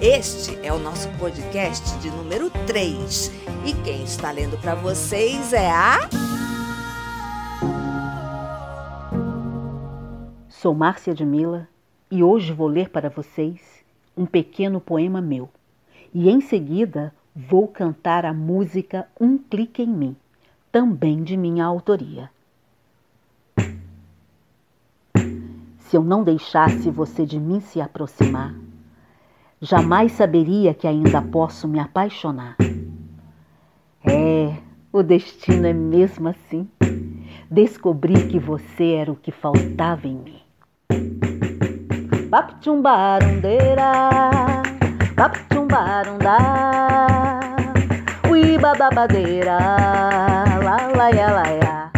Este é o nosso podcast de número 3 e quem está lendo para vocês é a. Sou Márcia de Mila e hoje vou ler para vocês um pequeno poema meu. E em seguida vou cantar a música Um Clique em Mim, também de minha autoria. Se eu não deixasse você de mim se aproximar, jamais saberia que ainda posso me apaixonar. É, o destino é mesmo assim. Descobri que você era o que faltava em mim. Bapchumbarundeira, bapchumbarundá, ui bababadeira, la la ya la ya.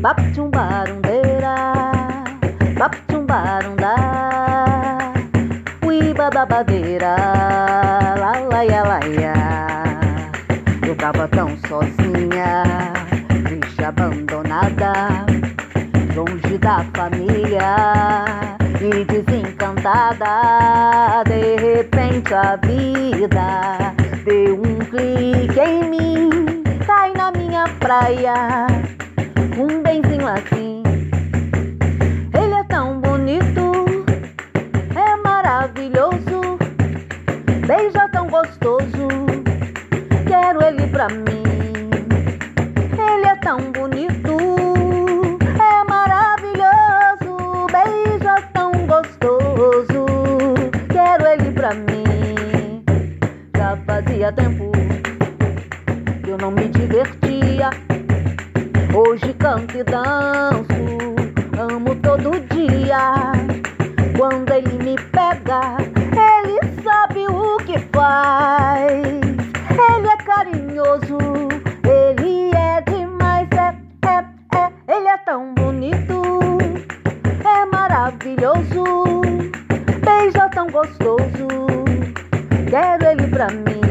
Bapchumbarundeira, bapchumbarundá, ui bababadeira, la la ya la ya. Eu tava tão sozinha, triste, abandonada longe da família e desencantada. De repente a vida deu um clique em mim, cai na minha praia, um benzinho assim. Tão bonito. é maravilhoso, beija tão gostoso. Quero ele pra mim. Já fazia tempo que eu não me divertia. Hoje canto e danço, amo todo dia. Quando ele me pega, ele sabe o que faz. Maravilhoso, beija tão gostoso. Quero ele pra mim.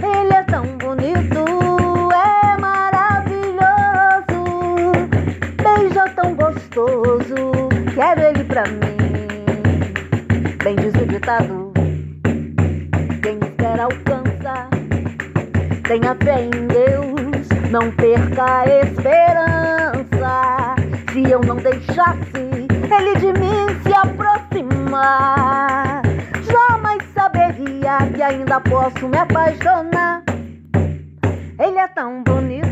Ele é tão bonito, é maravilhoso, beija tão gostoso. Quero ele pra mim. Bem diz o ditado: quem espera alcança. Tenha fé em Deus, não perca a esperança. Se eu não deixasse ele de mim se aproximar, jamais saberia que ainda posso me apaixonar. Ele é tão bonito,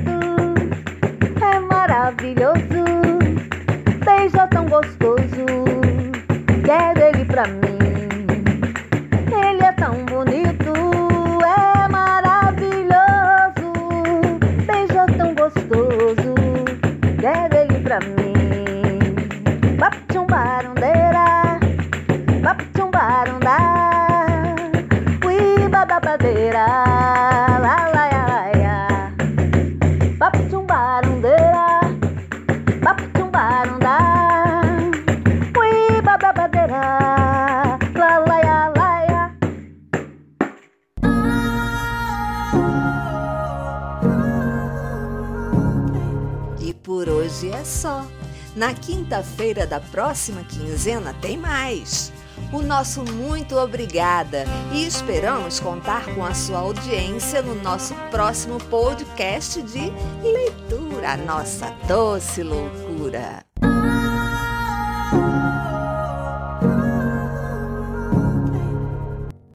por hoje é só. Na quinta-feira da próxima quinzena tem mais. O nosso muito obrigada e esperamos contar com a sua audiência no nosso próximo podcast de leitura, a nossa doce loucura.